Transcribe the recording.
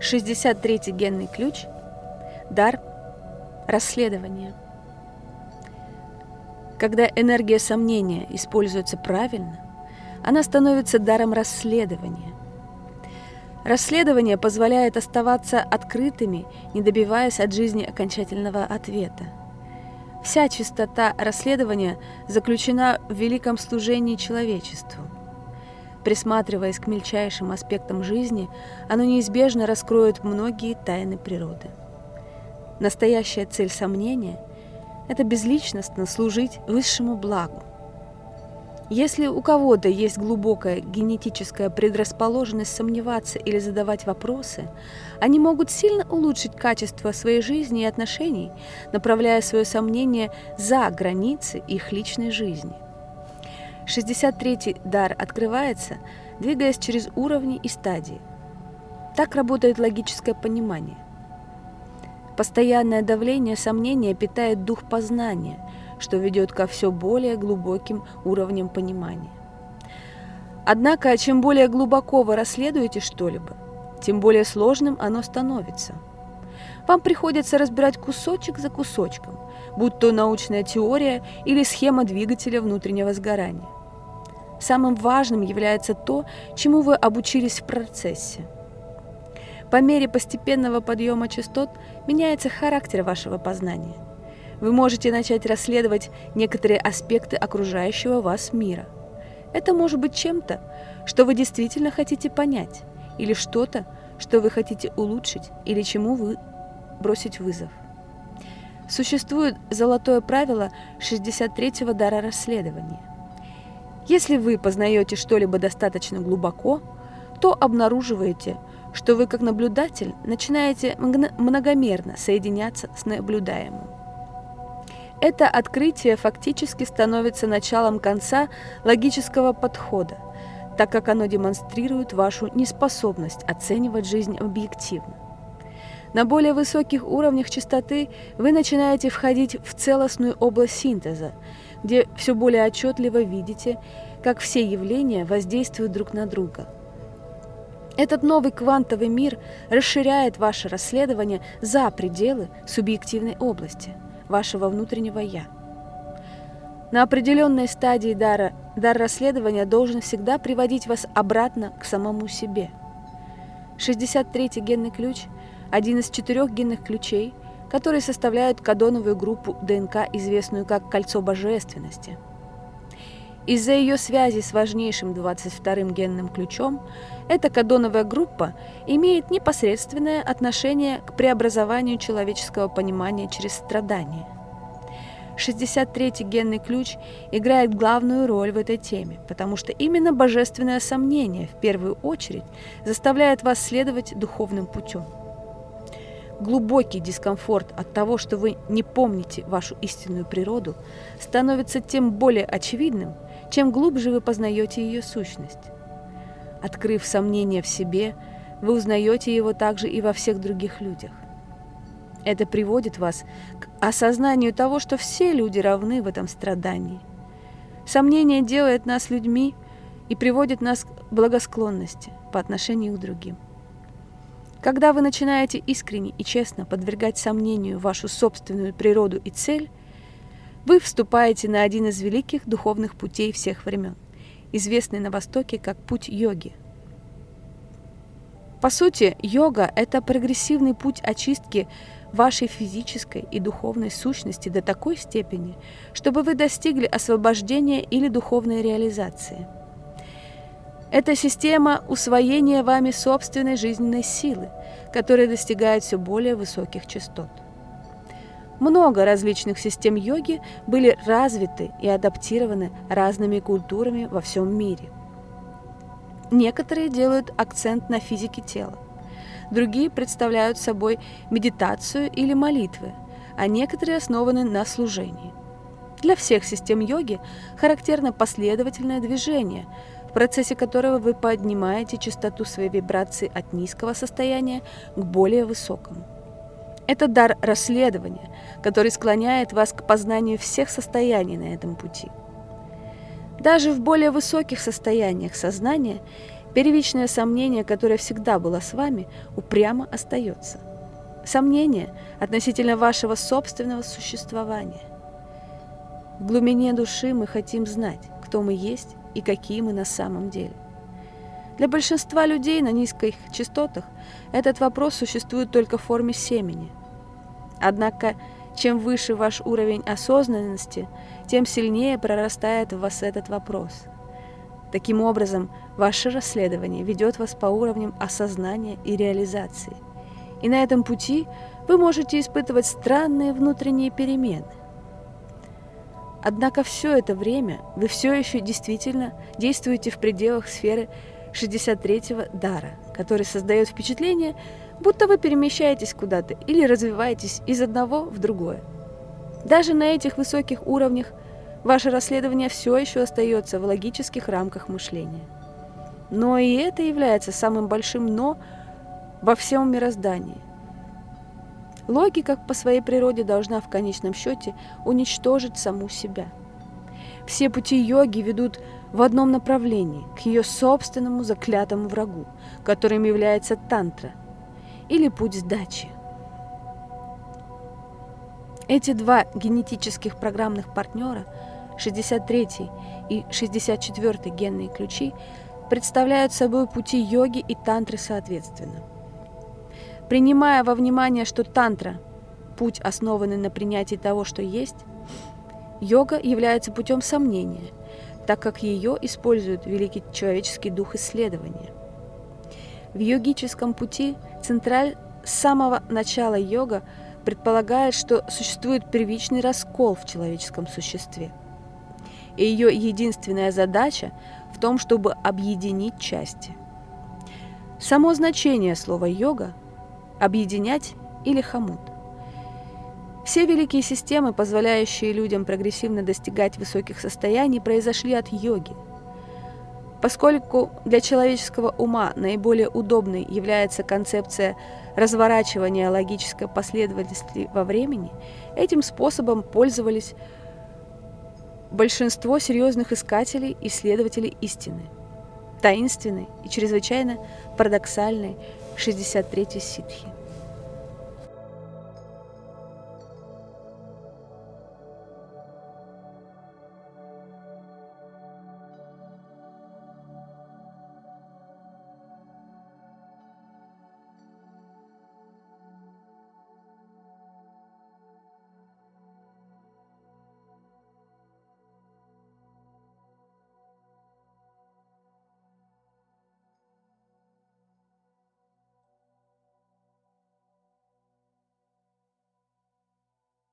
63-й генный ключ – дар расследования. Когда энергия сомнения используется правильно, она становится даром расследования. Расследование позволяет оставаться открытыми, не добиваясь от жизни окончательного ответа. Вся чистота расследования заключена в великом служении человечеству. Присматриваясь к мельчайшим аспектам жизни, оно неизбежно раскроет многие тайны природы. Настоящая цель сомнения – это безличностно служить высшему благу. Если у кого-то есть глубокая генетическая предрасположенность сомневаться или задавать вопросы, они могут сильно улучшить качество своей жизни и отношений, направляя свое сомнение за границы их личной жизни. 63-й дар открывается, двигаясь через уровни и стадии. Так работает логическое понимание. Постоянное давление сомнения питает дух познания, что ведет ко все более глубоким уровням понимания. Однако, чем более глубоко вы расследуете что-либо, тем более сложным оно становится. Вам приходится разбирать кусочек за кусочком, будь то научная теория или схема двигателя внутреннего сгорания. Самым важным является то, чему вы обучились в процессе. По мере постепенного подъема частот меняется характер вашего познания. Вы можете начать расследовать некоторые аспекты окружающего вас мира. Это может быть чем-то, что вы действительно хотите понять, или что-то, что вы хотите улучшить, или чему вы бросить вызов. Существует золотое правило 63-го дара расследования. Если вы познаете что-либо достаточно глубоко, то обнаруживаете, что вы как наблюдатель начинаете многомерно соединяться с наблюдаемым. Это открытие фактически становится началом конца логического подхода, так как оно демонстрирует вашу неспособность оценивать жизнь объективно. На более высоких уровнях частоты вы начинаете входить в целостную область синтеза, где все более отчетливо видите, как все явления воздействуют друг на друга. Этот новый квантовый мир расширяет ваше расследование за пределы субъективной области, вашего внутреннего «я». На определенной стадии дара дар расследования должен всегда приводить вас обратно к самому себе. 63-й генный ключ – один из четырех генных ключей – которые составляют кадоновую группу ДНК, известную как кольцо божественности. Из-за ее связи с важнейшим 22-м генным ключом, эта кадоновая группа имеет непосредственное отношение к преобразованию человеческого понимания через страдания. 63-й генный ключ играет главную роль в этой теме, потому что именно божественное сомнение в первую очередь заставляет вас следовать духовным путем глубокий дискомфорт от того, что вы не помните вашу истинную природу, становится тем более очевидным, чем глубже вы познаете ее сущность. Открыв сомнение в себе, вы узнаете его также и во всех других людях. Это приводит вас к осознанию того, что все люди равны в этом страдании. Сомнение делает нас людьми и приводит нас к благосклонности по отношению к другим. Когда вы начинаете искренне и честно подвергать сомнению вашу собственную природу и цель, вы вступаете на один из великих духовных путей всех времен, известный на Востоке как путь йоги. По сути, йога – это прогрессивный путь очистки вашей физической и духовной сущности до такой степени, чтобы вы достигли освобождения или духовной реализации – это система усвоения вами собственной жизненной силы, которая достигает все более высоких частот. Много различных систем йоги были развиты и адаптированы разными культурами во всем мире. Некоторые делают акцент на физике тела, другие представляют собой медитацию или молитвы, а некоторые основаны на служении. Для всех систем йоги характерно последовательное движение – в процессе которого вы поднимаете частоту своей вибрации от низкого состояния к более высокому. Это дар расследования, который склоняет вас к познанию всех состояний на этом пути. Даже в более высоких состояниях сознания Первичное сомнение, которое всегда было с вами, упрямо остается. Сомнение относительно вашего собственного существования. В глубине души мы хотим знать, кто мы есть и какие мы на самом деле. Для большинства людей на низких частотах этот вопрос существует только в форме семени. Однако, чем выше ваш уровень осознанности, тем сильнее прорастает в вас этот вопрос. Таким образом, ваше расследование ведет вас по уровням осознания и реализации. И на этом пути вы можете испытывать странные внутренние перемены. Однако все это время вы все еще действительно действуете в пределах сферы 63-го дара, который создает впечатление, будто вы перемещаетесь куда-то или развиваетесь из одного в другое. Даже на этих высоких уровнях ваше расследование все еще остается в логических рамках мышления. Но и это является самым большим «но» во всем мироздании. Логика по своей природе должна в конечном счете уничтожить саму себя. Все пути йоги ведут в одном направлении, к ее собственному заклятому врагу, которым является тантра, или путь сдачи. Эти два генетических программных партнера, 63 и 64 генные ключи, представляют собой пути йоги и тантры соответственно – Принимая во внимание, что тантра – путь, основанный на принятии того, что есть, йога является путем сомнения, так как ее использует великий человеческий дух исследования. В йогическом пути централь с самого начала йога предполагает, что существует первичный раскол в человеческом существе. И ее единственная задача в том, чтобы объединить части. Само значение слова «йога» объединять или хомут. Все великие системы, позволяющие людям прогрессивно достигать высоких состояний, произошли от йоги. Поскольку для человеческого ума наиболее удобной является концепция разворачивания логической последовательности во времени, этим способом пользовались большинство серьезных искателей, исследователей истины, таинственной и чрезвычайно парадоксальной 63-й ситхи.